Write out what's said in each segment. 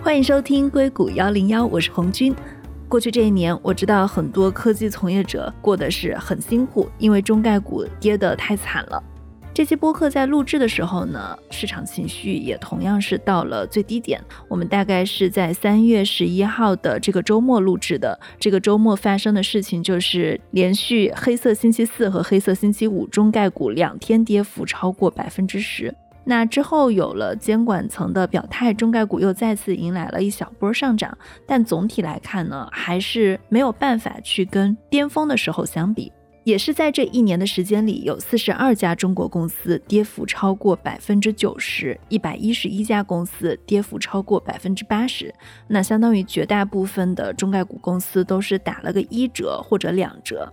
欢迎收听硅谷幺零幺，我是红军。过去这一年，我知道很多科技从业者过得是很辛苦，因为中概股跌得太惨了。这期播客在录制的时候呢，市场情绪也同样是到了最低点。我们大概是在三月十一号的这个周末录制的。这个周末发生的事情就是，连续黑色星期四和黑色星期五，中概股两天跌幅超过百分之十。那之后有了监管层的表态，中概股又再次迎来了一小波上涨。但总体来看呢，还是没有办法去跟巅峰的时候相比。也是在这一年的时间里，有四十二家中国公司跌幅超过百分之九十，一百一十一家公司跌幅超过百分之八十。那相当于绝大部分的中概股公司都是打了个一折或者两折。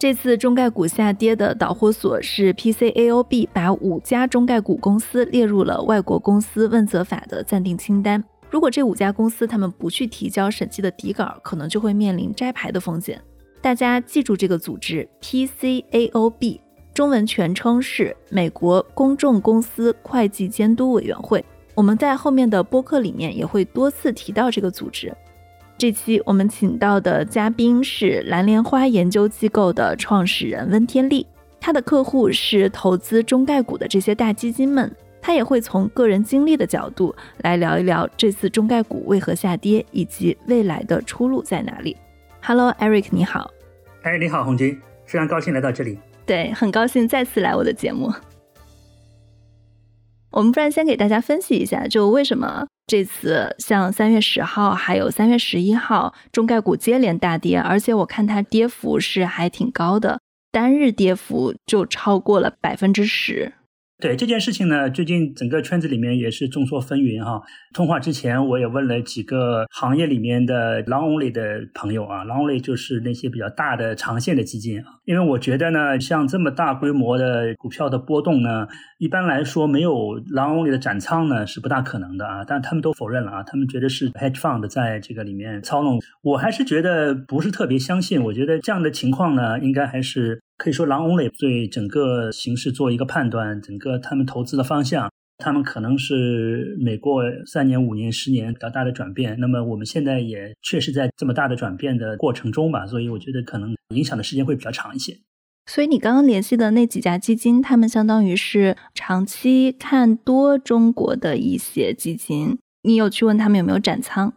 这次中概股下跌的导火索是 PCAOB 把五家中概股公司列入了外国公司问责法的暂定清单。如果这五家公司他们不去提交审计的底稿，可能就会面临摘牌的风险。大家记住这个组织 PCAOB，中文全称是美国公众公司会计监督委员会。我们在后面的播客里面也会多次提到这个组织。这期我们请到的嘉宾是蓝莲花研究机构的创始人温天利，他的客户是投资中概股的这些大基金们，他也会从个人经历的角度来聊一聊这次中概股为何下跌，以及未来的出路在哪里。Hello，Eric，你好。哎，你好，红军，非常高兴来到这里。对，很高兴再次来我的节目。我们不然先给大家分析一下，就为什么。这次像三月十号还有三月十一号，中概股接连大跌，而且我看它跌幅是还挺高的，单日跌幅就超过了百分之十。对这件事情呢，最近整个圈子里面也是众说纷纭哈。通话之前，我也问了几个行业里面的 long only 的朋友啊，long only 就是那些比较大的长线的基金啊。因为我觉得呢，像这么大规模的股票的波动呢，一般来说没有 long only 的斩仓呢是不大可能的啊。但他们都否认了啊，他们觉得是 hedge fund 在这个里面操弄。我还是觉得不是特别相信，我觉得这样的情况呢，应该还是。可以说，狼 only 对整个形势做一个判断，整个他们投资的方向，他们可能是每过三年、五年、十年比较大的转变。那么我们现在也确实在这么大的转变的过程中吧，所以我觉得可能影响的时间会比较长一些。所以你刚刚联系的那几家基金，他们相当于是长期看多中国的一些基金，你有去问他们有没有斩仓？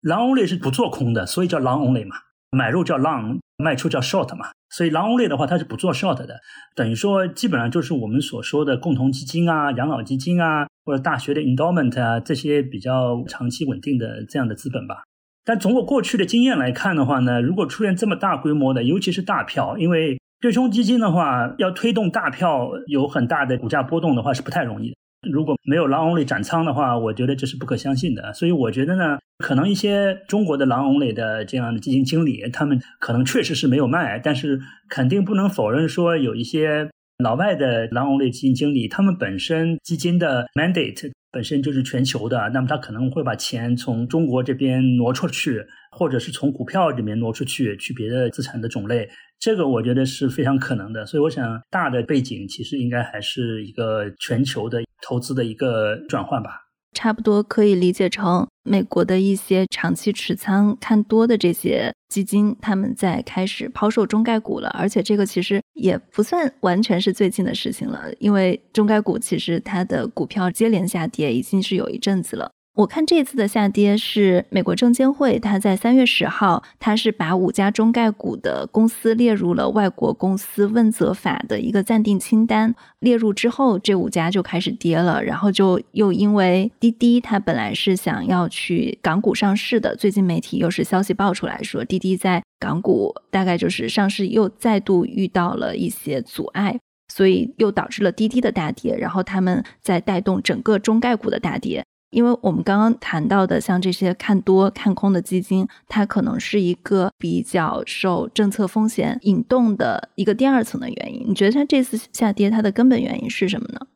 狼 only 是不做空的，所以叫狼 only 嘛，买入叫 long，卖出叫 short 嘛。所以 long only 的话，它是不做 short 的，等于说基本上就是我们所说的共同基金啊、养老基金啊，或者大学的 endowment 啊这些比较长期稳定的这样的资本吧。但从我过去的经验来看的话呢，如果出现这么大规模的，尤其是大票，因为对冲基金的话，要推动大票有很大的股价波动的话，是不太容易的。如果没有 long only 斩仓的话，我觉得这是不可相信的。所以我觉得呢，可能一些中国的 long only 的这样的基金经理，他们可能确实是没有卖，但是肯定不能否认说有一些老外的 long only 基金经理，他们本身基金的 mandate 本身就是全球的，那么他可能会把钱从中国这边挪出去，或者是从股票里面挪出去，去别的资产的种类。这个我觉得是非常可能的，所以我想大的背景其实应该还是一个全球的投资的一个转换吧。差不多可以理解成美国的一些长期持仓看多的这些基金，他们在开始抛售中概股了，而且这个其实也不算完全是最近的事情了，因为中概股其实它的股票接连下跌已经是有一阵子了。我看这次的下跌是美国证监会，它在三月十号，它是把五家中概股的公司列入了外国公司问责法的一个暂定清单。列入之后，这五家就开始跌了，然后就又因为滴滴它本来是想要去港股上市的，最近媒体又是消息爆出来说，滴滴在港股大概就是上市又再度遇到了一些阻碍，所以又导致了滴滴的大跌，然后他们在带动整个中概股的大跌。因为我们刚刚谈到的，像这些看多看空的基金，它可能是一个比较受政策风险引动的一个第二层的原因。你觉得它这次下跌，它的根本原因是什么呢？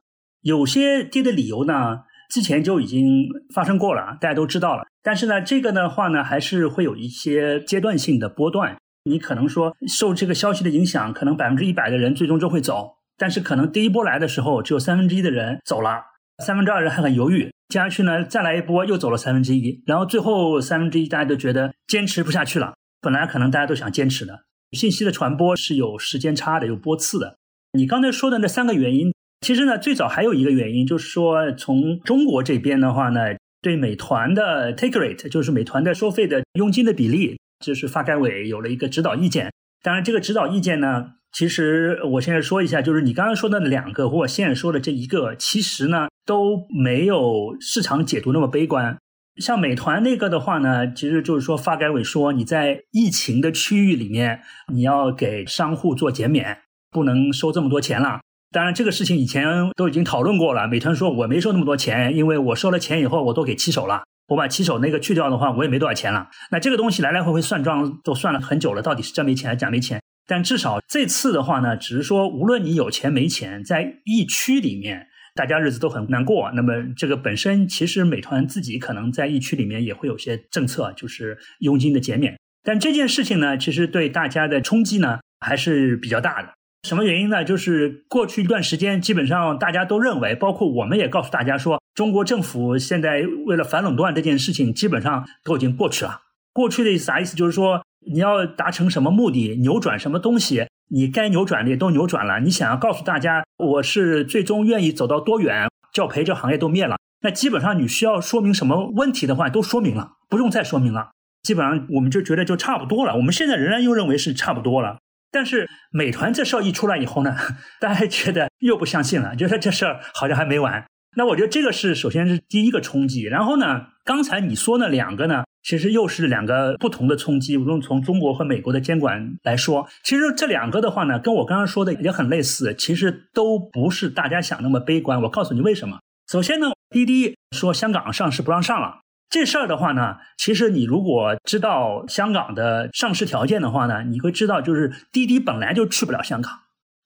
有些跌的理由呢，之前就已经发生过了，大家都知道了。但是呢，这个的话呢，还是会有一些阶段性的波段。你可能说受这个消息的影响，可能百分之一百的人最终就会走，但是可能第一波来的时候，只有三分之一的人走了。三分之二人还很犹豫，接下去呢再来一波又走了三分之一，然后最后三分之一大家都觉得坚持不下去了。本来可能大家都想坚持的，信息的传播是有时间差的，有波次的。你刚才说的那三个原因，其实呢最早还有一个原因，就是说从中国这边的话呢，对美团的 take rate，就是美团的收费的佣金的比例，就是发改委有了一个指导意见。当然这个指导意见呢。其实我现在说一下，就是你刚刚说的两个和我现在说的这一个，其实呢都没有市场解读那么悲观。像美团那个的话呢，其实就是说发改委说你在疫情的区域里面，你要给商户做减免，不能收这么多钱了。当然这个事情以前都已经讨论过了。美团说我没收那么多钱，因为我收了钱以后我都给骑手了，我把骑手那个去掉的话，我也没多少钱了。那这个东西来来回回算账都算了很久了，到底是真没钱还是假没钱？但至少这次的话呢，只是说无论你有钱没钱，在疫区里面，大家日子都很难过。那么这个本身其实美团自己可能在疫区里面也会有些政策，就是佣金的减免。但这件事情呢，其实对大家的冲击呢还是比较大的。什么原因呢？就是过去一段时间，基本上大家都认为，包括我们也告诉大家说，中国政府现在为了反垄断这件事情，基本上都已经过去了。过去的啥意思？就是说。你要达成什么目的，扭转什么东西，你该扭转的也都扭转了。你想要告诉大家，我是最终愿意走到多远，教培这行业都灭了。那基本上你需要说明什么问题的话，都说明了，不用再说明了。基本上我们就觉得就差不多了。我们现在仍然又认为是差不多了。但是美团这事儿一出来以后呢，大家觉得又不相信了，觉得这事儿好像还没完。那我觉得这个是首先是第一个冲击。然后呢，刚才你说那两个呢？其实又是两个不同的冲击。无论从中国和美国的监管来说，其实这两个的话呢，跟我刚刚说的也很类似。其实都不是大家想那么悲观。我告诉你为什么。首先呢，滴滴说香港上市不让上了这事儿的话呢，其实你如果知道香港的上市条件的话呢，你会知道，就是滴滴本来就去不了香港。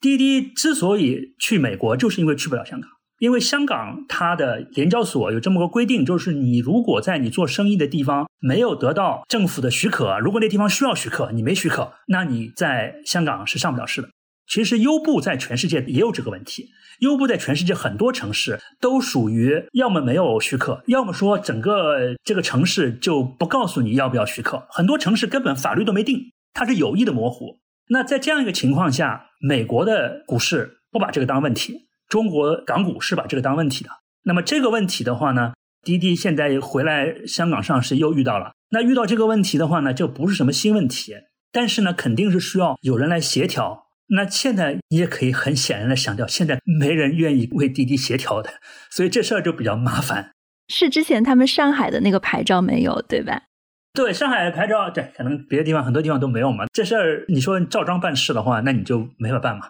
滴滴之所以去美国，就是因为去不了香港。因为香港它的联交所有这么个规定，就是你如果在你做生意的地方没有得到政府的许可，如果那地方需要许可，你没许可，那你在香港是上不了市的。其实优步在全世界也有这个问题，优步在全世界很多城市都属于要么没有许可，要么说整个这个城市就不告诉你要不要许可，很多城市根本法律都没定，它是有意的模糊。那在这样一个情况下，美国的股市不把这个当问题。中国港股是把这个当问题的，那么这个问题的话呢，滴滴现在回来香港上市又遇到了。那遇到这个问题的话呢，就不是什么新问题，但是呢，肯定是需要有人来协调。那现在你也可以很显然的想到，现在没人愿意为滴滴协调的，所以这事儿就比较麻烦。是之前他们上海的那个牌照没有，对吧？对，上海的牌照，对，可能别的地方很多地方都没有嘛。这事儿你说照章办事的话，那你就没法办嘛。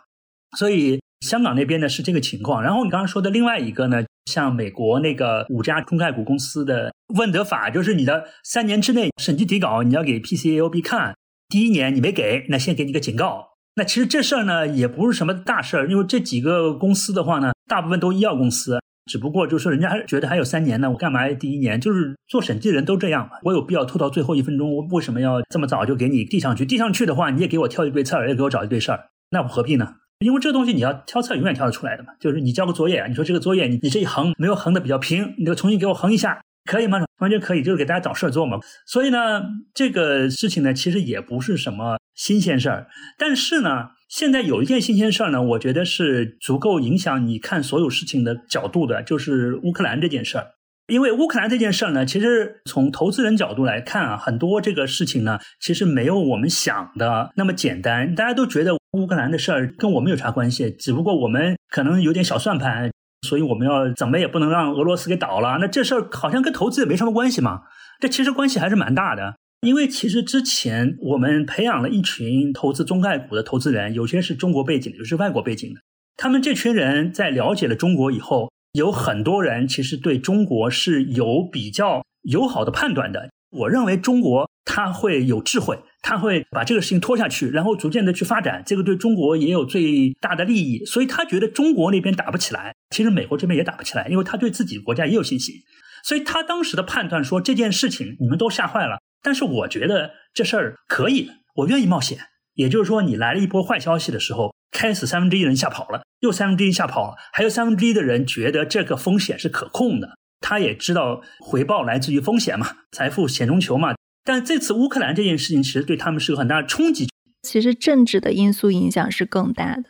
所以。香港那边呢是这个情况，然后你刚刚说的另外一个呢，像美国那个五家中概股公司的问责法，就是你的三年之内审计底稿你要给 PCAOB 看，第一年你没给，那先给你个警告。那其实这事儿呢也不是什么大事儿，因为这几个公司的话呢，大部分都医药公司，只不过就是人家还觉得还有三年呢，我干嘛第一年？就是做审计的人都这样嘛，我有必要拖到最后一分钟？我为什么要这么早就给你递上去？递上去的话，你也给我挑一堆刺儿，也给我找一堆事儿，那我何必呢？因为这东西你要挑刺，永远挑得出来的嘛。就是你交个作业，你说这个作业你你这一横没有横的比较平，你就重新给我横一下，可以吗？完全可以，就是给大家找事儿做嘛。所以呢，这个事情呢，其实也不是什么新鲜事儿。但是呢，现在有一件新鲜事儿呢，我觉得是足够影响你看所有事情的角度的，就是乌克兰这件事儿。因为乌克兰这件事儿呢，其实从投资人角度来看啊，很多这个事情呢，其实没有我们想的那么简单。大家都觉得乌克兰的事儿跟我们有啥关系？只不过我们可能有点小算盘，所以我们要怎么也不能让俄罗斯给倒了。那这事儿好像跟投资也没什么关系嘛？这其实关系还是蛮大的。因为其实之前我们培养了一群投资中概股的投资人，有些是中国背景的，有些是外国背景的。他们这群人在了解了中国以后。有很多人其实对中国是有比较友好的判断的。我认为中国他会有智慧，他会把这个事情拖下去，然后逐渐的去发展，这个对中国也有最大的利益。所以他觉得中国那边打不起来，其实美国这边也打不起来，因为他对自己国家也有信心。所以他当时的判断说这件事情你们都吓坏了，但是我觉得这事儿可以，我愿意冒险。也就是说，你来了一波坏消息的时候。开始三分之一人吓跑了，又三分之一吓跑了，还有三分之一的人觉得这个风险是可控的，他也知道回报来自于风险嘛，财富险中求嘛。但这次乌克兰这件事情其实对他们是个很大的冲击。其实政治的因素影响是更大的。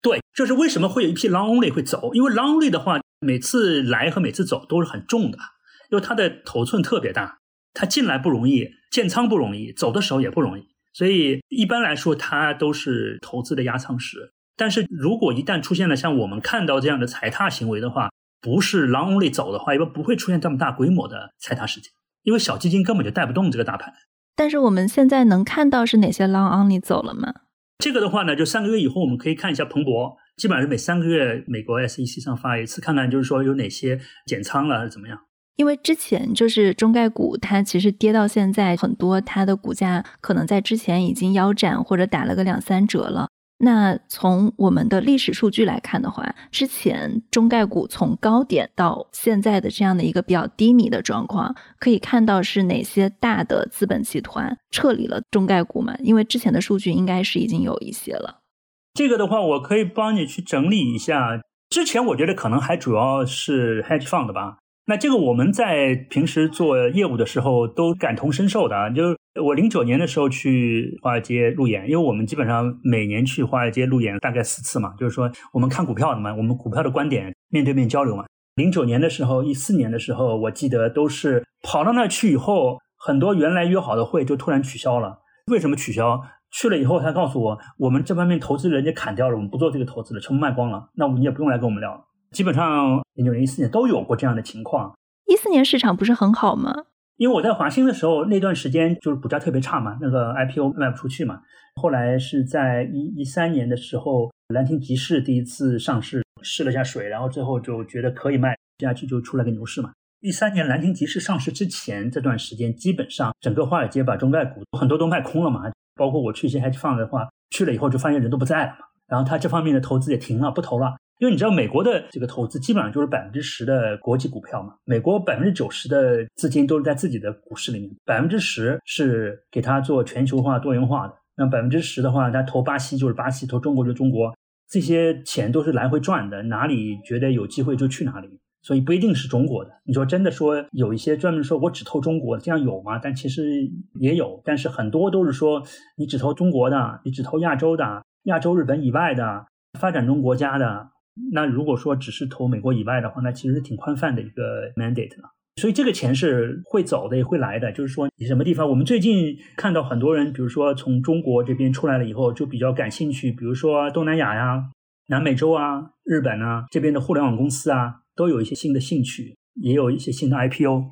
对，就是为什么会有一批 long only 会走，因为 long only 的话，每次来和每次走都是很重的，因为它的头寸特别大，它进来不容易，建仓不容易，走的时候也不容易。所以一般来说，它都是投资的压舱石。但是如果一旦出现了像我们看到这样的踩踏行为的话，不是 long only 走的话，一般不会出现这么大规模的踩踏事件，因为小基金根本就带不动这个大盘。但是我们现在能看到是哪些 long only 走了吗？这个的话呢，就三个月以后我们可以看一下彭博，基本上是每三个月美国 SEC 上发一次，看看就是说有哪些减仓了还是怎么样。因为之前就是中概股，它其实跌到现在，很多它的股价可能在之前已经腰斩或者打了个两三折了。那从我们的历史数据来看的话，之前中概股从高点到现在的这样的一个比较低迷的状况，可以看到是哪些大的资本集团撤离了中概股嘛？因为之前的数据应该是已经有一些了。这个的话，我可以帮你去整理一下。之前我觉得可能还主要是 hedge fund 吧。那这个我们在平时做业务的时候都感同身受的啊，就我零九年的时候去华尔街路演，因为我们基本上每年去华尔街路演大概四次嘛，就是说我们看股票的嘛，我们股票的观点面对面交流嘛。零九年的时候，一四年的时候，我记得都是跑到那去以后，很多原来约好的会就突然取消了。为什么取消？去了以后他告诉我，我们这方面投资人家砍掉了，我们不做这个投资了，全部卖光了，那我们也不用来跟我们聊了。基本上零九年、一四年都有过这样的情况。一四年市场不是很好吗？因为我在华兴的时候，那段时间就是股价特别差嘛，那个 IPO 卖不出去嘛。后来是在一一三年的时候，兰亭集市第一次上市，试了一下水，然后最后就觉得可以卖接下去，就出来个牛市嘛。一三年兰亭集市上市之前这段时间，基本上整个华尔街把中概股很多都卖空了嘛，包括我去一些 hedge fund 的话，去了以后就发现人都不在了嘛，然后他这方面的投资也停了，不投了。因为你知道，美国的这个投资基本上就是百分之十的国际股票嘛。美国百分之九十的资金都是在自己的股市里面，百分之十是给他做全球化、多元化的。那百分之十的话，他投巴西就是巴西，投中国就中国，这些钱都是来回转的，哪里觉得有机会就去哪里。所以不一定是中国的。你说真的说有一些专门说我只投中国的，这样有吗？但其实也有，但是很多都是说你只投中国的，你只投亚洲的，亚洲、日本以外的发展中国家的。那如果说只是投美国以外的话，那其实挺宽泛的一个 mandate 了。所以这个钱是会走的，也会来的。就是说，你什么地方？我们最近看到很多人，比如说从中国这边出来了以后，就比较感兴趣。比如说东南亚呀、南美洲啊、日本啊这边的互联网公司啊，都有一些新的兴趣，也有一些新的 IPO。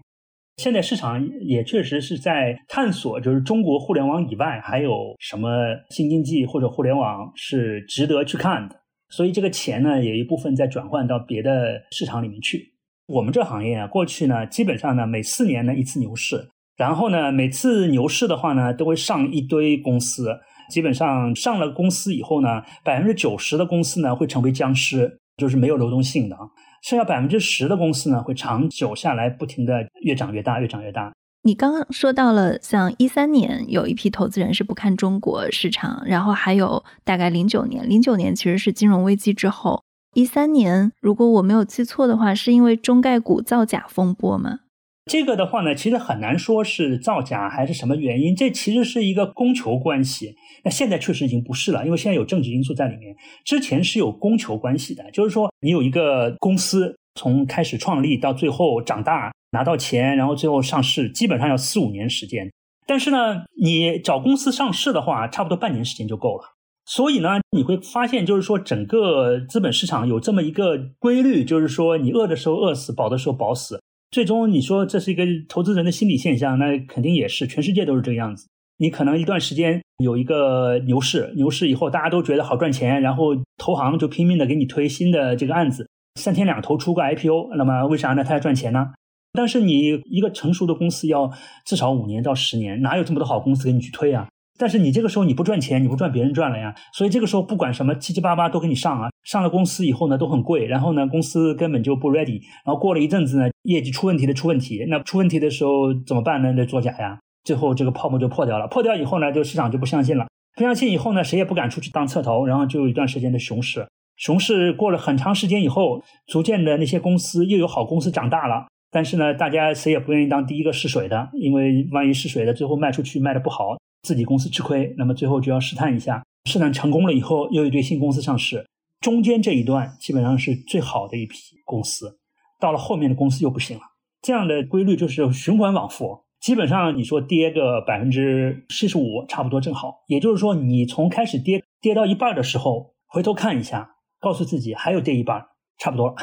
现在市场也确实是在探索，就是中国互联网以外还有什么新经济或者互联网是值得去看的。所以这个钱呢，有一部分在转换到别的市场里面去。我们这行业啊，过去呢，基本上呢，每四年呢一次牛市，然后呢，每次牛市的话呢，都会上一堆公司。基本上上了公司以后呢，百分之九十的公司呢会成为僵尸，就是没有流动性的啊。剩下百分之十的公司呢，会长久下来，不停的越长越大，越长越大。你刚刚说到了，像一三年有一批投资人是不看中国市场，然后还有大概零九年，零九年其实是金融危机之后，一三年如果我没有记错的话，是因为中概股造假风波吗？这个的话呢，其实很难说是造假还是什么原因，这其实是一个供求关系。那现在确实已经不是了，因为现在有政治因素在里面。之前是有供求关系的，就是说你有一个公司从开始创立到最后长大。拿到钱，然后最后上市，基本上要四五年时间。但是呢，你找公司上市的话，差不多半年时间就够了。所以呢，你会发现，就是说整个资本市场有这么一个规律，就是说你饿的时候饿死，饱的时候饱死。最终你说这是一个投资人的心理现象，那肯定也是，全世界都是这个样子。你可能一段时间有一个牛市，牛市以后大家都觉得好赚钱，然后投行就拼命的给你推新的这个案子，三天两头出个 IPO，那么为啥呢？他要赚钱呢？但是你一个成熟的公司要至少五年到十年，哪有这么多好公司给你去推啊？但是你这个时候你不赚钱，你不赚别人赚了呀。所以这个时候不管什么七七八八都给你上啊，上了公司以后呢都很贵，然后呢公司根本就不 ready，然后过了一阵子呢业绩出问题的出问题，那出问题的时候怎么办呢？得作假呀，最后这个泡沫就破掉了。破掉以后呢，就市场就不相信了。不相信以后呢，谁也不敢出去当侧头，然后就有一段时间的熊市。熊市过了很长时间以后，逐渐的那些公司又有好公司长大了，但是呢，大家谁也不愿意当第一个试水的，因为万一试水的最后卖出去卖的不好，自己公司吃亏，那么最后就要试探一下，试探成功了以后，又一堆新公司上市，中间这一段基本上是最好的一批公司，到了后面的公司又不行了，这样的规律就是循环往复。基本上你说跌个百分之七十五，差不多正好。也就是说，你从开始跌跌到一半的时候，回头看一下，告诉自己还有跌一半，差不多了。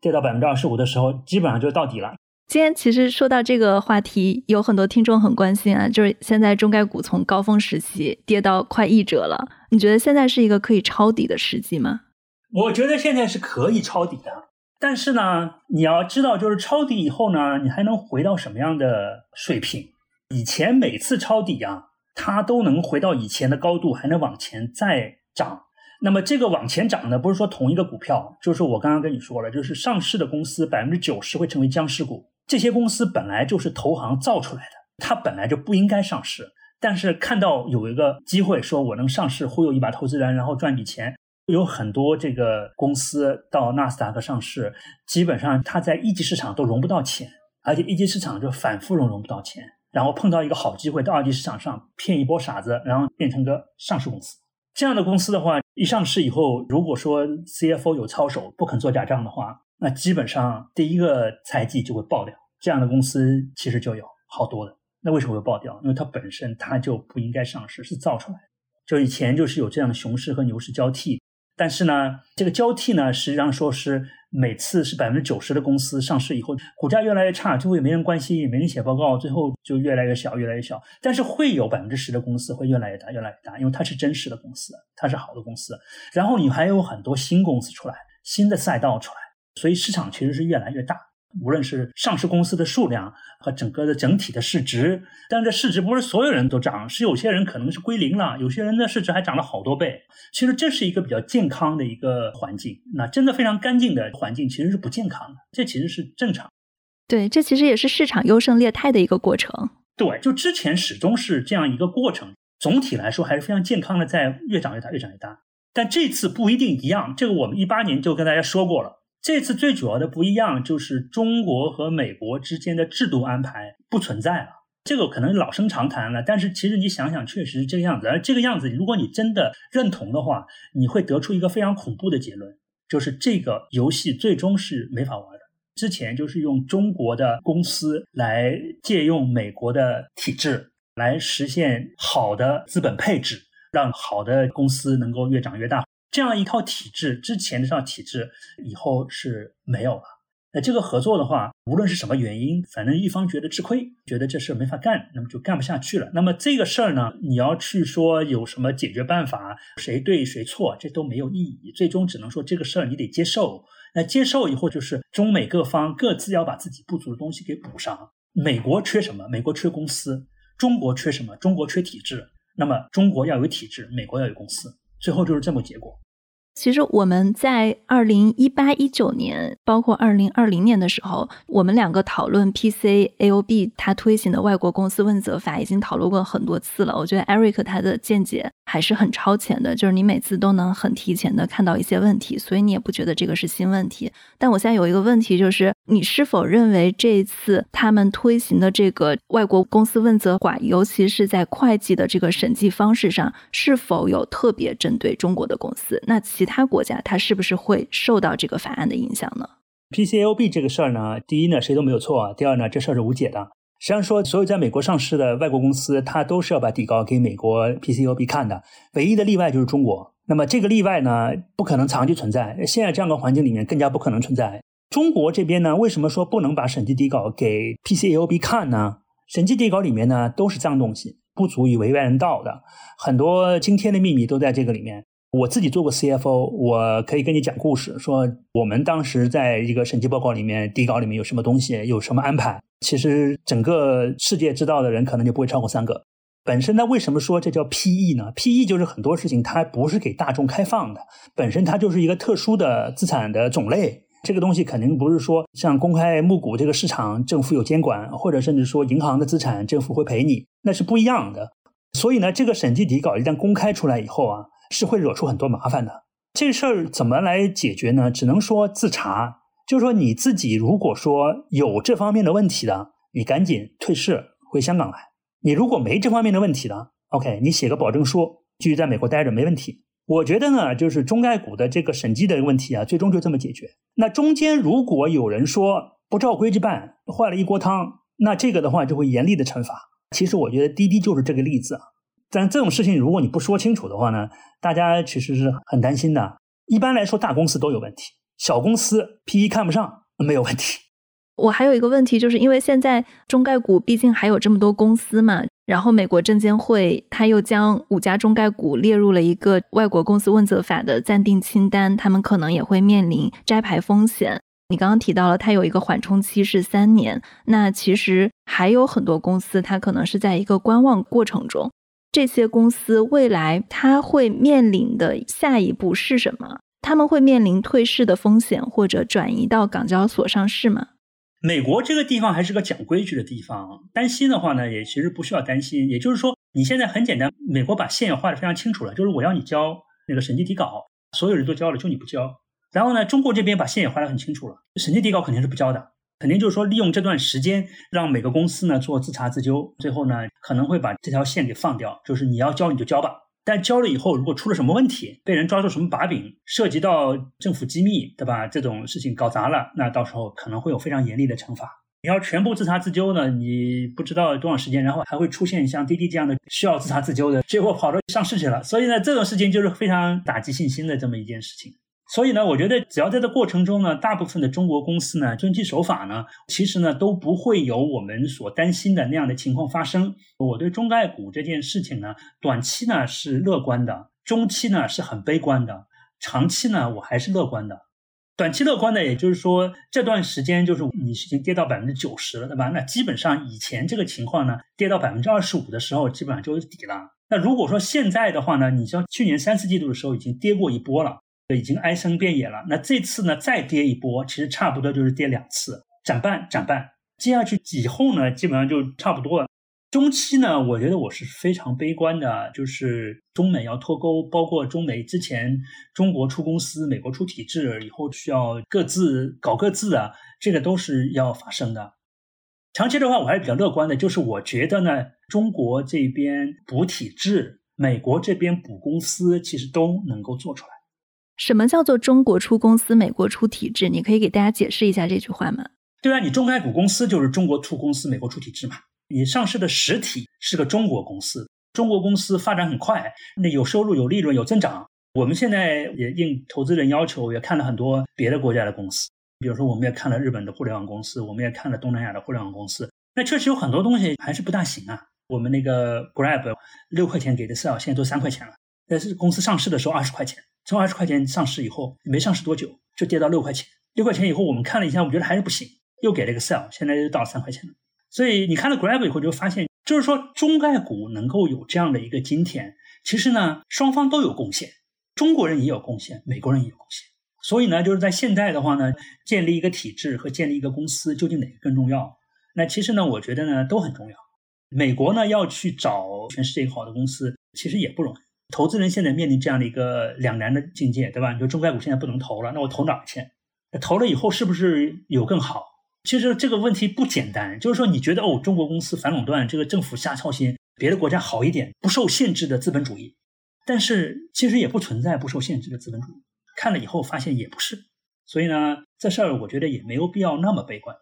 跌到百分之二十五的时候，基本上就到底了。今天其实说到这个话题，有很多听众很关心啊，就是现在中概股从高峰时期跌到快一折了，你觉得现在是一个可以抄底的时机吗？我觉得现在是可以抄底的。但是呢，你要知道，就是抄底以后呢，你还能回到什么样的水平？以前每次抄底啊，它都能回到以前的高度，还能往前再涨。那么这个往前涨呢，不是说同一个股票，就是我刚刚跟你说了，就是上市的公司百分之九十会成为僵尸股。这些公司本来就是投行造出来的，它本来就不应该上市，但是看到有一个机会，说我能上市忽悠一把投资人，然后赚笔钱。有很多这个公司到纳斯达克上市，基本上它在一级市场都融不到钱，而且一级市场就反复融融不到钱，然后碰到一个好机会到二级市场上骗一波傻子，然后变成个上市公司。这样的公司的话，一上市以后，如果说 CFO 有操守，不肯做假账的话，那基本上第一个财季就会爆掉。这样的公司其实就有好多的。那为什么会爆掉？因为它本身它就不应该上市，是造出来的。就以前就是有这样的熊市和牛市交替。但是呢，这个交替呢，实际上说是每次是百分之九十的公司上市以后，股价越来越差，最后也没人关心，也没人写报告，最后就越来越小，越来越小。但是会有百分之十的公司会越来越大，越来越大，因为它是真实的公司，它是好的公司。然后你还有很多新公司出来，新的赛道出来，所以市场其实是越来越大。无论是上市公司的数量和整个的整体的市值，但这市值不是所有人都涨，是有些人可能是归零了，有些人的市值还涨了好多倍。其实这是一个比较健康的一个环境。那真的非常干净的环境其实是不健康的，这其实是正常。对，这其实也是市场优胜劣汰的一个过程。对，就之前始终是这样一个过程，总体来说还是非常健康的，在越涨越大，越涨越大。但这次不一定一样，这个我们一八年就跟大家说过了。这次最主要的不一样就是中国和美国之间的制度安排不存在了，这个可能老生常谈了，但是其实你想想，确实是这个样子。而这个样子，如果你真的认同的话，你会得出一个非常恐怖的结论，就是这个游戏最终是没法玩的。之前就是用中国的公司来借用美国的体制来实现好的资本配置，让好的公司能够越长越大。这样一套体制，之前的这套体制以后是没有了。那这个合作的话，无论是什么原因，反正一方觉得吃亏，觉得这事没法干，那么就干不下去了。那么这个事儿呢，你要去说有什么解决办法，谁对谁错，这都没有意义。最终只能说这个事儿你得接受。那接受以后，就是中美各方各自要把自己不足的东西给补上。美国缺什么？美国缺公司。中国缺什么？中国缺体制。那么中国要有体制，美国要有公司。最后就是这么结果。其实我们在二零一八一九年，包括二零二零年的时候，我们两个讨论 PCAOB 它推行的外国公司问责法，已经讨论过很多次了。我觉得 Eric 他的见解还是很超前的，就是你每次都能很提前的看到一些问题，所以你也不觉得这个是新问题。但我现在有一个问题，就是你是否认为这一次他们推行的这个外国公司问责法，尤其是在会计的这个审计方式上，是否有特别针对中国的公司？那其他国家它是不是会受到这个法案的影响呢？PCAOB 这个事儿呢，第一呢谁都没有错，第二呢这事儿是无解的。实际上说，所有在美国上市的外国公司，它都是要把底稿给美国 PCAOB 看的，唯一的例外就是中国。那么这个例外呢，不可能长期存在，现在这样的环境里面更加不可能存在。中国这边呢，为什么说不能把审计底稿给 PCAOB 看呢？审计底稿里面呢都是脏东西，不足以为外人道的，很多惊天的秘密都在这个里面。我自己做过 CFO，我可以跟你讲故事，说我们当时在一个审计报告里面底稿里面有什么东西，有什么安排。其实整个世界知道的人可能就不会超过三个。本身呢，为什么说这叫 PE 呢？PE 就是很多事情它不是给大众开放的，本身它就是一个特殊的资产的种类。这个东西肯定不是说像公开募股这个市场政府有监管，或者甚至说银行的资产政府会赔你，那是不一样的。所以呢，这个审计底稿一旦公开出来以后啊，是会惹出很多麻烦的。这事儿怎么来解决呢？只能说自查，就是说你自己如果说有这方面的问题的，你赶紧退市回香港来；你如果没这方面的问题的，OK，你写个保证书，继续在美国待着没问题。我觉得呢，就是中概股的这个审计的问题啊，最终就这么解决。那中间如果有人说不照规矩办，坏了一锅汤，那这个的话就会严厉的惩罚。其实我觉得滴滴就是这个例子啊。但这种事情如果你不说清楚的话呢，大家其实是很担心的。一般来说，大公司都有问题，小公司 P E 看不上没有问题。我还有一个问题，就是因为现在中概股毕竟还有这么多公司嘛。然后，美国证监会他又将五家中概股列入了一个外国公司问责法的暂定清单，他们可能也会面临摘牌风险。你刚刚提到了，它有一个缓冲期是三年，那其实还有很多公司，它可能是在一个观望过程中。这些公司未来它会面临的下一步是什么？他们会面临退市的风险，或者转移到港交所上市吗？美国这个地方还是个讲规矩的地方，担心的话呢，也其实不需要担心。也就是说，你现在很简单，美国把线也画的非常清楚了，就是我要你交那个审计底稿，所有人都交了，就你不交。然后呢，中国这边把线也画的很清楚了，审计底稿肯定是不交的，肯定就是说利用这段时间让每个公司呢做自查自纠，最后呢可能会把这条线给放掉，就是你要交你就交吧。但交了以后，如果出了什么问题，被人抓住什么把柄，涉及到政府机密，对吧？这种事情搞砸了，那到时候可能会有非常严厉的惩罚。你要全部自查自纠呢，你不知道多长时间，然后还会出现像滴滴这样的需要自查自纠的，结果跑到上市去了。所以呢，这种事情就是非常打击信心的这么一件事情。所以呢，我觉得只要在这过程中呢，大部分的中国公司呢遵纪守法呢，其实呢都不会有我们所担心的那样的情况发生。我对中概股这件事情呢，短期呢是乐观的，中期呢是很悲观的，长期呢我还是乐观的。短期乐观的，也就是说这段时间就是你已经跌到百分之九十了，对吧？那基本上以前这个情况呢，跌到百分之二十五的时候，基本上就是底了。那如果说现在的话呢，你像去年三四季度的时候已经跌过一波了。已经哀声遍野了。那这次呢，再跌一波，其实差不多就是跌两次，涨半涨半。接下去以后呢，基本上就差不多了。中期呢，我觉得我是非常悲观的，就是中美要脱钩，包括中美之前中国出公司，美国出体制，以后需要各自搞各自啊，这个都是要发生的。长期的话，我还是比较乐观的，就是我觉得呢，中国这边补体制，美国这边补公司，其实都能够做出来。什么叫做中国出公司，美国出体制？你可以给大家解释一下这句话吗？对啊，你中概股公司就是中国出公司，美国出体制嘛。你上市的实体是个中国公司，中国公司发展很快，那有收入、有利润、有增长。我们现在也应投资人要求，也看了很多别的国家的公司，比如说我们也看了日本的互联网公司，我们也看了东南亚的互联网公司。那确实有很多东西还是不大行啊。我们那个 Grab 六块钱给的 sale，现在都三块钱了。但是公司上市的时候二十块钱。从二十块钱上市以后，没上市多久就跌到六块钱。六块钱以后，我们看了一下，我们觉得还是不行，又给了一个 sell，现在又到三块钱了。所以你看了 Grab 以后，就发现，就是说中概股能够有这样的一个今天，其实呢，双方都有贡献，中国人也有贡献，美国人也有贡献。所以呢，就是在现在的话呢，建立一个体制和建立一个公司，究竟哪个更重要？那其实呢，我觉得呢都很重要。美国呢要去找全世界好的公司，其实也不容易。投资人现在面临这样的一个两难的境界，对吧？你说中概股现在不能投了，那我投哪儿去？投了以后是不是有更好？其实这个问题不简单，就是说你觉得哦，中国公司反垄断，这个政府瞎操心，别的国家好一点，不受限制的资本主义。但是其实也不存在不受限制的资本主义，看了以后发现也不是。所以呢，这事儿我觉得也没有必要那么悲观。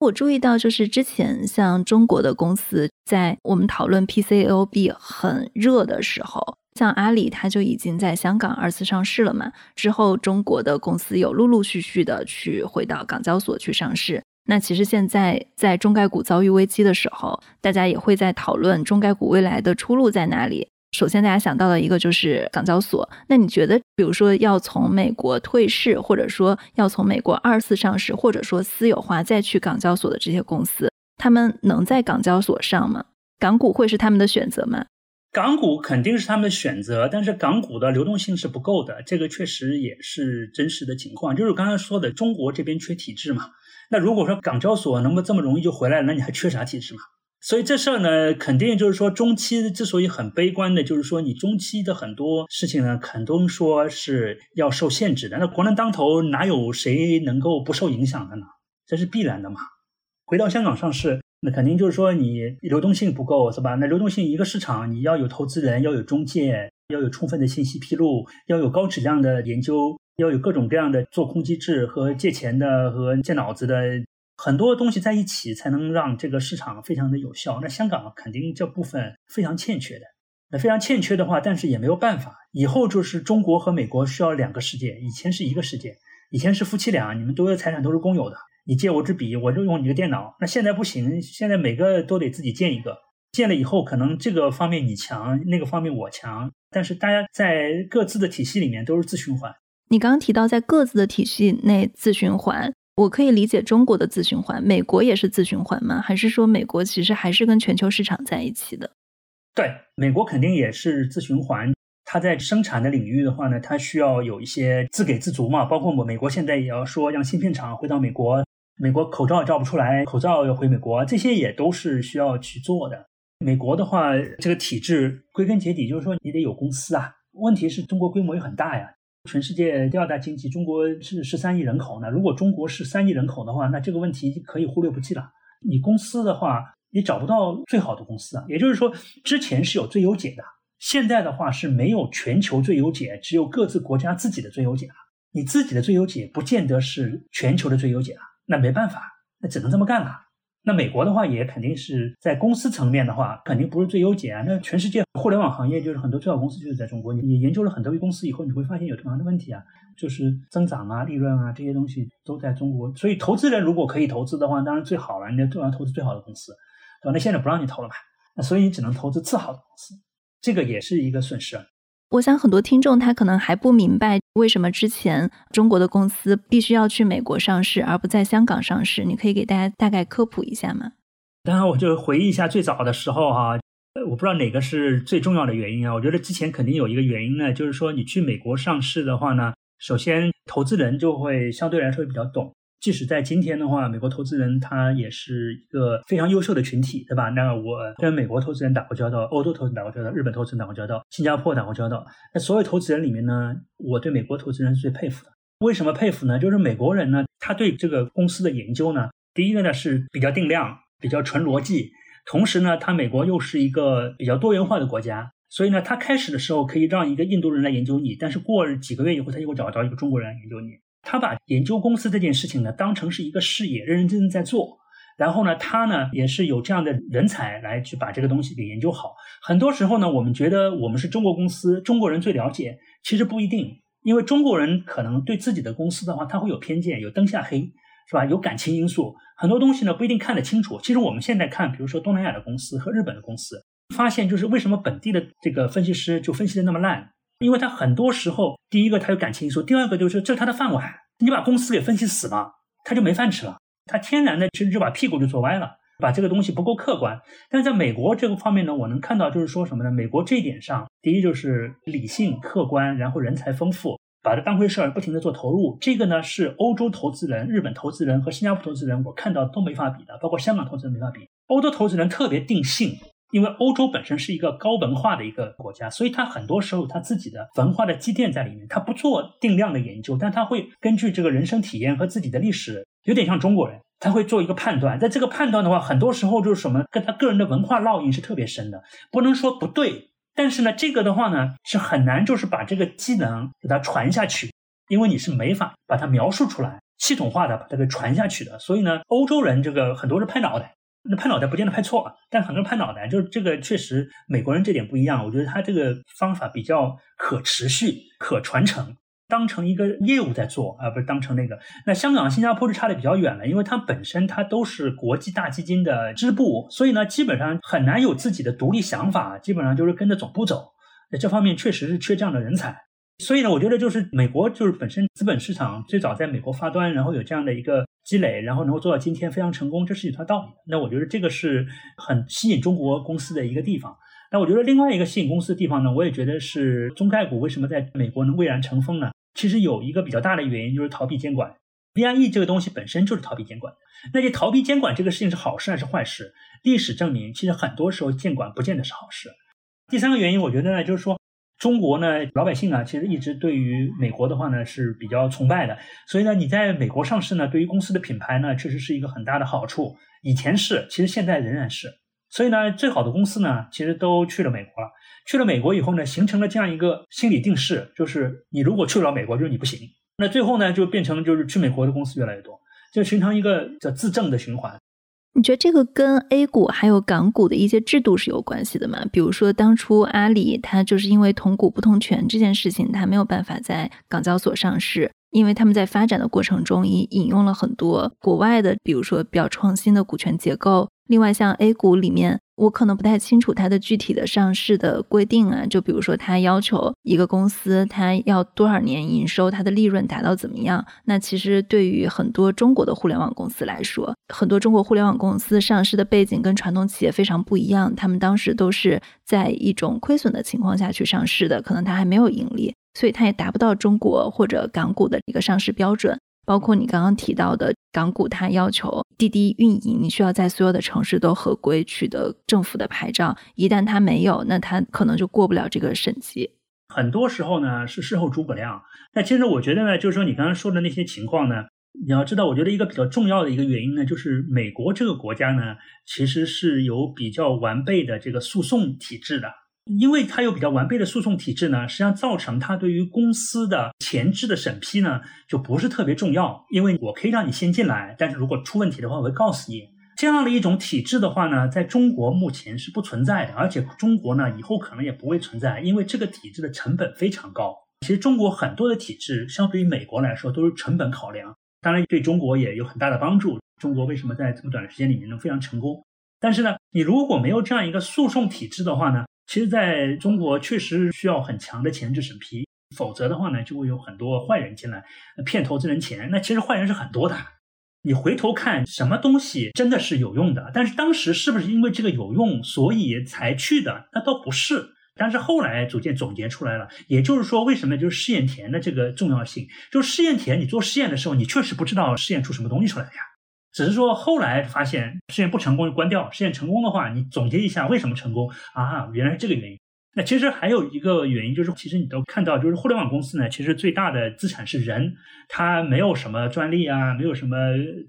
我注意到，就是之前像中国的公司在我们讨论 PCOB 很热的时候。像阿里，它就已经在香港二次上市了嘛。之后，中国的公司有陆陆续续的去回到港交所去上市。那其实现在在中概股遭遇危机的时候，大家也会在讨论中概股未来的出路在哪里。首先，大家想到的一个就是港交所。那你觉得，比如说要从美国退市，或者说要从美国二次上市，或者说私有化再去港交所的这些公司，他们能在港交所上吗？港股会是他们的选择吗？港股肯定是他们的选择，但是港股的流动性是不够的，这个确实也是真实的情况。就是刚才说的，中国这边缺体制嘛。那如果说港交所能够这么容易就回来了，那你还缺啥体制嘛？所以这事儿呢，肯定就是说中期之所以很悲观的，就是说你中期的很多事情呢，肯定说是要受限制的。那国难当头，哪有谁能够不受影响的呢？这是必然的嘛。回到香港上市，那肯定就是说你流动性不够，是吧？那流动性一个市场，你要有投资人，要有中介，要有充分的信息披露，要有高质量的研究，要有各种各样的做空机制和借钱的和借脑子的。很多东西在一起才能让这个市场非常的有效。那香港肯定这部分非常欠缺的。那非常欠缺的话，但是也没有办法。以后就是中国和美国需要两个世界，以前是一个世界。以前是夫妻俩，你们所有财产都是公有的，你借我支笔，我就用你的电脑。那现在不行，现在每个都得自己建一个。建了以后，可能这个方面你强，那个方面我强，但是大家在各自的体系里面都是自循环。你刚刚提到在各自的体系内自循环。我可以理解中国的自循环，美国也是自循环吗？还是说美国其实还是跟全球市场在一起的？对，美国肯定也是自循环。它在生产的领域的话呢，它需要有一些自给自足嘛。包括我美国现在也要说让芯片厂回到美国，美国口罩也造不出来，口罩要回美国，这些也都是需要去做的。美国的话，这个体制归根结底就是说你得有公司啊。问题是中国规模也很大呀。全世界第二大经济，中国是十三亿人口呢。如果中国是三亿人口的话，那这个问题可以忽略不计了。你公司的话，你找不到最好的公司啊。也就是说，之前是有最优解的，现在的话是没有全球最优解，只有各自国家自己的最优解了。你自己的最优解不见得是全球的最优解了，那没办法，那只能这么干了。那美国的话也肯定是在公司层面的话，肯定不是最优解啊。那全世界互联网行业就是很多最好公司就是在中国。你你研究了很多公司以后，你会发现有同样的问题啊，就是增长啊、利润啊这些东西都在中国。所以投资人如果可以投资的话，当然最好了，你就要投资最好的公司，对吧？那现在不让你投了嘛，那所以你只能投资次好的公司，这个也是一个损失。我想很多听众他可能还不明白为什么之前中国的公司必须要去美国上市而不在香港上市，你可以给大家大概科普一下吗？当然，我就回忆一下最早的时候哈，我不知道哪个是最重要的原因啊。我觉得之前肯定有一个原因呢，就是说你去美国上市的话呢，首先投资人就会相对来说比较懂。即使在今天的话，美国投资人他也是一个非常优秀的群体，对吧？那我跟美国投资人打过交道，欧洲投资人打过交道，日本投资人打过交道，新加坡打过交道。那所有投资人里面呢，我对美国投资人是最佩服的。为什么佩服呢？就是美国人呢，他对这个公司的研究呢，第一个呢是比较定量，比较纯逻辑，同时呢，他美国又是一个比较多元化的国家，所以呢，他开始的时候可以让一个印度人来研究你，但是过几个月以后，他又会找到一个中国人来研究你。他把研究公司这件事情呢当成是一个事业，认认真真在做。然后呢，他呢也是有这样的人才来去把这个东西给研究好。很多时候呢，我们觉得我们是中国公司，中国人最了解，其实不一定。因为中国人可能对自己的公司的话，他会有偏见，有灯下黑，是吧？有感情因素，很多东西呢不一定看得清楚。其实我们现在看，比如说东南亚的公司和日本的公司，发现就是为什么本地的这个分析师就分析的那么烂。因为他很多时候，第一个他有感情因素，第二个就是这是他的饭碗。你把公司给分析死了，他就没饭吃了。他天然的其实就把屁股就坐歪了，把这个东西不够客观。但是在美国这个方面呢，我能看到就是说什么呢？美国这一点上，第一就是理性客观，然后人才丰富，把它当回事儿，不停的做投入。这个呢是欧洲投资人、日本投资人和新加坡投资人我看到都没法比的，包括香港投资人没法比。欧洲投资人特别定性。因为欧洲本身是一个高文化的一个国家，所以它很多时候它自己的文化的积淀在里面，它不做定量的研究，但它会根据这个人生体验和自己的历史，有点像中国人，他会做一个判断。在这个判断的话，很多时候就是什么，跟他个人的文化烙印是特别深的，不能说不对，但是呢，这个的话呢是很难，就是把这个技能给它传下去，因为你是没法把它描述出来，系统化的把它给传下去的。所以呢，欧洲人这个很多是拍脑袋。那拍脑袋不见得拍错，但很多人拍脑袋，就是这个确实美国人这点不一样。我觉得他这个方法比较可持续、可传承，当成一个业务在做，而不是当成那个。那香港、新加坡是差的比较远了，因为它本身它都是国际大基金的支部，所以呢，基本上很难有自己的独立想法，基本上就是跟着总部走。这方面确实是缺这样的人才。所以呢，我觉得就是美国就是本身资本市场最早在美国发端，然后有这样的一个积累，然后能够做到今天非常成功，这是有它道理。那我觉得这个是很吸引中国公司的一个地方。那我觉得另外一个吸引公司的地方呢，我也觉得是中概股为什么在美国能蔚然成风呢？其实有一个比较大的原因就是逃避监管。，VIE 这个东西本身就是逃避监管，那这逃避监管这个事情是好事还是坏事？历史证明，其实很多时候监管不见得是好事。第三个原因，我觉得呢，就是说中国呢，老百姓啊，其实一直对于美国的话呢是比较崇拜的，所以呢，你在美国上市呢，对于公司的品牌呢，确实是一个很大的好处。以前是，其实现在仍然是。所以呢，最好的公司呢，其实都去了美国了。去了美国以后呢，形成了这样一个心理定势，就是你如果去不了美国，就是你不行。那最后呢，就变成就是去美国的公司越来越多，就形成一个叫自证的循环。你觉得这个跟 A 股还有港股的一些制度是有关系的吗？比如说当初阿里它就是因为同股不同权这件事情，它没有办法在港交所上市，因为他们在发展的过程中也引用了很多国外的，比如说比较创新的股权结构。另外，像 A 股里面，我可能不太清楚它的具体的上市的规定啊。就比如说，它要求一个公司它要多少年营收，它的利润达到怎么样？那其实对于很多中国的互联网公司来说，很多中国互联网公司上市的背景跟传统企业非常不一样，他们当时都是在一种亏损的情况下去上市的，可能它还没有盈利，所以它也达不到中国或者港股的一个上市标准。包括你刚刚提到的港股，它要求滴滴运营，你需要在所有的城市都合规，取得政府的牌照。一旦它没有，那它可能就过不了这个审计。很多时候呢是事后诸葛亮。那其实我觉得呢，就是说你刚刚说的那些情况呢，你要知道，我觉得一个比较重要的一个原因呢，就是美国这个国家呢，其实是有比较完备的这个诉讼体制的。因为它有比较完备的诉讼体制呢，实际上造成它对于公司的前置的审批呢就不是特别重要。因为我可以让你先进来，但是如果出问题的话，我会告诉你。这样的一种体制的话呢，在中国目前是不存在的，而且中国呢以后可能也不会存在，因为这个体制的成本非常高。其实中国很多的体制相对于美国来说都是成本考量，当然对中国也有很大的帮助。中国为什么在这么短的时间里面能非常成功？但是呢，你如果没有这样一个诉讼体制的话呢？其实，在中国确实需要很强的前置审批，否则的话呢，就会有很多坏人进来骗投资人钱。那其实坏人是很多的。你回头看，什么东西真的是有用的？但是当时是不是因为这个有用，所以才去的？那倒不是。但是后来逐渐总结出来了，也就是说，为什么就是试验田的这个重要性？就试验田，你做试验的时候，你确实不知道试验出什么东西出来呀。只是说后来发现试验不成功就关掉，试验成功的话，你总结一下为什么成功啊？原来是这个原因。那其实还有一个原因就是，其实你都看到，就是互联网公司呢，其实最大的资产是人，它没有什么专利啊，没有什么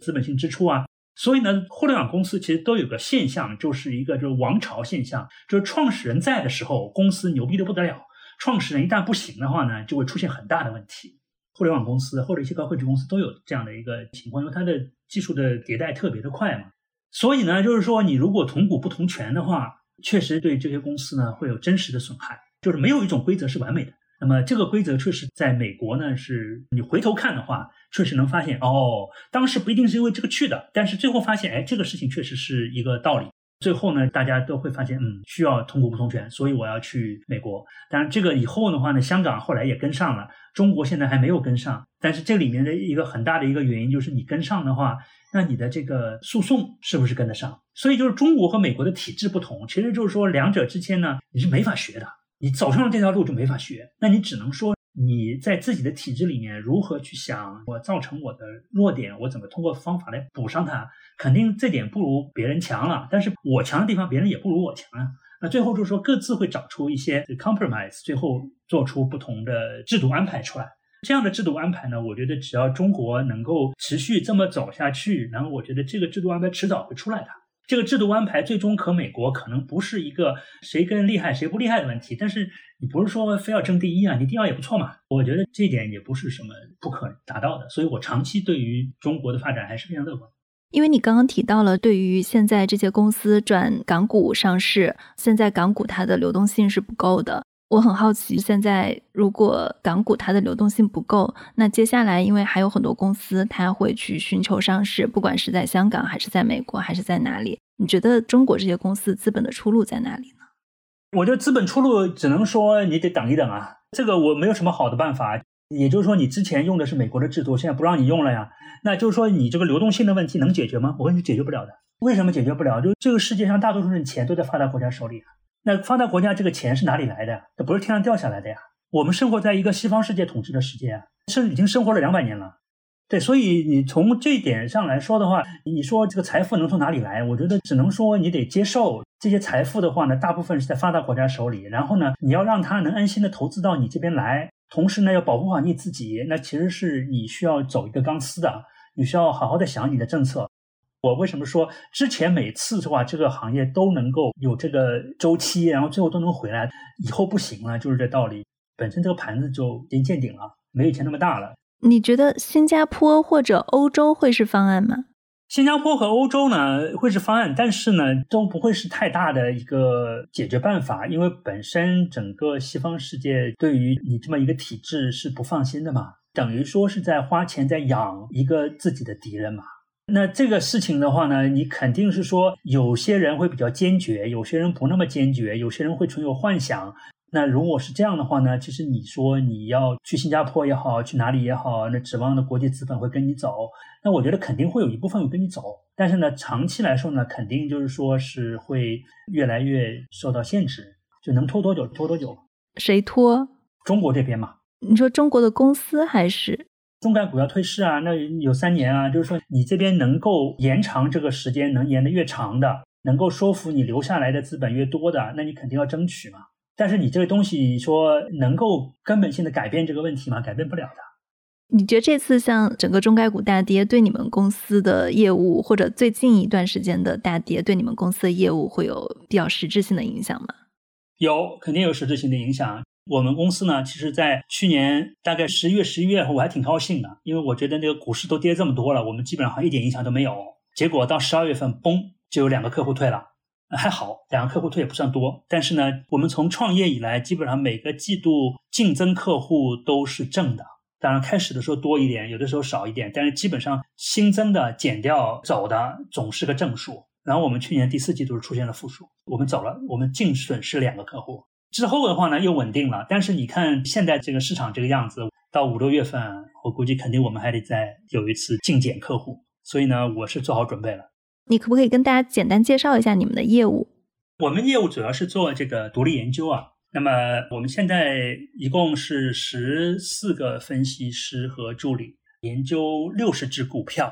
资本性支出啊。所以呢，互联网公司其实都有个现象，就是一个就是王朝现象，就是创始人在的时候，公司牛逼的不得了；创始人一旦不行的话呢，就会出现很大的问题。互联网公司或者一些高科技公司都有这样的一个情况，因为它的技术的迭代特别的快嘛。所以呢，就是说你如果同股不同权的话，确实对这些公司呢会有真实的损害。就是没有一种规则是完美的。那么这个规则确实在美国呢，是你回头看的话，确实能发现哦，当时不一定是因为这个去的，但是最后发现，哎，这个事情确实是一个道理。最后呢，大家都会发现，嗯，需要同股不同权，所以我要去美国。当然，这个以后的话呢，香港后来也跟上了，中国现在还没有跟上。但是这里面的一个很大的一个原因就是，你跟上的话，那你的这个诉讼是不是跟得上？所以就是中国和美国的体制不同，其实就是说两者之间呢，你是没法学的，你走上了这条路就没法学，那你只能说。你在自己的体制里面如何去想？我造成我的弱点，我怎么通过方法来补上它？肯定这点不如别人强了，但是我强的地方别人也不如我强啊。那最后就是说各自会找出一些 compromise，最后做出不同的制度安排出来。这样的制度安排呢，我觉得只要中国能够持续这么走下去，然后我觉得这个制度安排迟早会出来的。这个制度安排最终可美国可能不是一个谁更厉害谁不厉害的问题，但是你不是说非要争第一啊，你第二也不错嘛。我觉得这点也不是什么不可达到的，所以我长期对于中国的发展还是非常乐观。因为你刚刚提到了，对于现在这些公司转港股上市，现在港股它的流动性是不够的。我很好奇，现在如果港股它的流动性不够，那接下来因为还有很多公司它会去寻求上市，不管是在香港还是在美国还是在哪里，你觉得中国这些公司资本的出路在哪里呢？我觉得资本出路只能说你得等一等啊，这个我没有什么好的办法。也就是说，你之前用的是美国的制度，现在不让你用了呀，那就是说你这个流动性的问题能解决吗？我跟你解决不了的。为什么解决不了？就这个世界上大多数人钱都在发达国家手里啊。那发达国家这个钱是哪里来的？这不是天上掉下来的呀！我们生活在一个西方世界统治的世界啊，甚至已经生活了两百年了。对，所以你从这一点上来说的话，你说这个财富能从哪里来？我觉得只能说你得接受这些财富的话呢，大部分是在发达国家手里，然后呢，你要让他能安心的投资到你这边来，同时呢，要保护好你自己，那其实是你需要走一个钢丝的，你需要好好的想你的政策。我为什么说之前每次的话，这个行业都能够有这个周期，然后最后都能回来，以后不行了，就是这道理。本身这个盘子就已经见顶了，没以前那么大了。你觉得新加坡或者欧洲会是方案吗？新加坡和欧洲呢会是方案，但是呢都不会是太大的一个解决办法，因为本身整个西方世界对于你这么一个体制是不放心的嘛，等于说是在花钱在养一个自己的敌人嘛。那这个事情的话呢，你肯定是说有些人会比较坚决，有些人不那么坚决，有些人会存有幻想。那如果是这样的话呢？其实你说你要去新加坡也好，去哪里也好，那指望的国际资本会跟你走，那我觉得肯定会有一部分会跟你走。但是呢，长期来说呢，肯定就是说是会越来越受到限制，就能拖多久拖多久。谁拖？中国这边嘛。你说中国的公司还是中概股要退市啊？那有三年啊，就是说你这边能够延长这个时间，能延得越长的，能够说服你留下来的资本越多的，那你肯定要争取嘛。但是你这个东西说能够根本性的改变这个问题吗？改变不了的。你觉得这次像整个中概股大跌，对你们公司的业务，或者最近一段时间的大跌，对你们公司的业务会有比较实质性的影响吗？有，肯定有实质性的影响。我们公司呢，其实，在去年大概十一月、十一月，我还挺高兴的，因为我觉得那个股市都跌这么多了，我们基本上好像一点影响都没有。结果到十二月份，嘣，就有两个客户退了。还好，两个客户退也不算多，但是呢，我们从创业以来，基本上每个季度净增客户都是正的。当然，开始的时候多一点，有的时候少一点，但是基本上新增的减掉走的总是个正数。然后我们去年第四季度是出现了负数，我们走了，我们净损失两个客户。之后的话呢，又稳定了。但是你看现在这个市场这个样子，到五六月份，我估计肯定我们还得再有一次竞减客户。所以呢，我是做好准备了。你可不可以跟大家简单介绍一下你们的业务？我们业务主要是做这个独立研究啊。那么我们现在一共是十四个分析师和助理，研究六十只股票。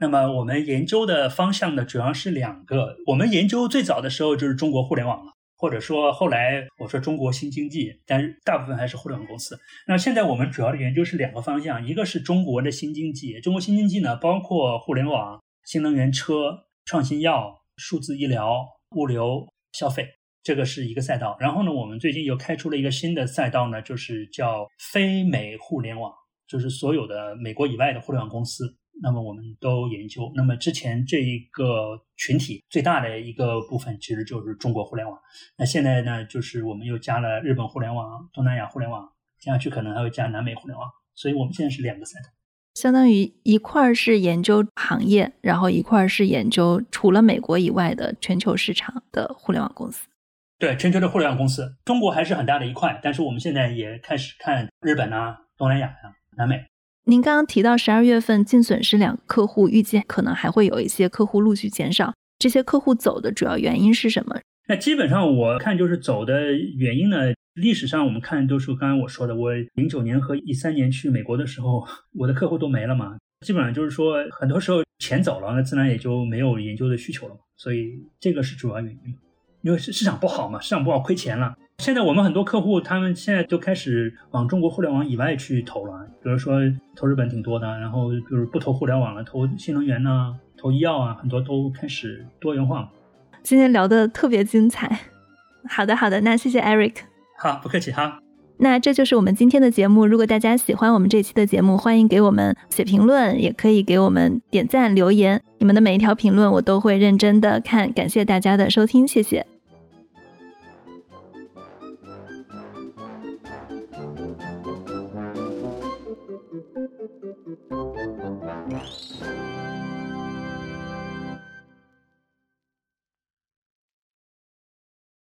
那么我们研究的方向呢，主要是两个。我们研究最早的时候就是中国互联网了，或者说后来我说中国新经济，但是大部分还是互联网公司。那现在我们主要的研究是两个方向，一个是中国的新经济。中国新经济呢，包括互联网、新能源车。创新药、数字医疗、物流、消费，这个是一个赛道。然后呢，我们最近又开出了一个新的赛道呢，就是叫非美互联网，就是所有的美国以外的互联网公司，那么我们都研究。那么之前这一个群体最大的一个部分其实就是中国互联网。那现在呢，就是我们又加了日本互联网、东南亚互联网，接下去可能还会加南美互联网。所以我们现在是两个赛道。相当于一块儿是研究行业，然后一块儿是研究除了美国以外的全球市场的互联网公司。对，全球的互联网公司，中国还是很大的一块，但是我们现在也开始看日本啊、东南亚呀、南美。您刚刚提到十二月份净损失两个客户，预计可能还会有一些客户陆续减少，这些客户走的主要原因是什么？那基本上我看就是走的原因呢。历史上我们看都是刚才我说的，我零九年和一三年去美国的时候，我的客户都没了嘛。基本上就是说，很多时候钱走了，那自然也就没有研究的需求了嘛。所以这个是主要原因，因为市市场不好嘛，市场不好亏钱了。现在我们很多客户，他们现在都开始往中国互联网以外去投了，比如说投日本挺多的，然后就是不投互联网了，投新能源呐，投医药啊，很多都开始多元化。今天聊的特别精彩，好的好的，那谢谢 Eric。好，不客气哈。那这就是我们今天的节目。如果大家喜欢我们这期的节目，欢迎给我们写评论，也可以给我们点赞留言。你们的每一条评论我都会认真的看。感谢大家的收听，谢谢。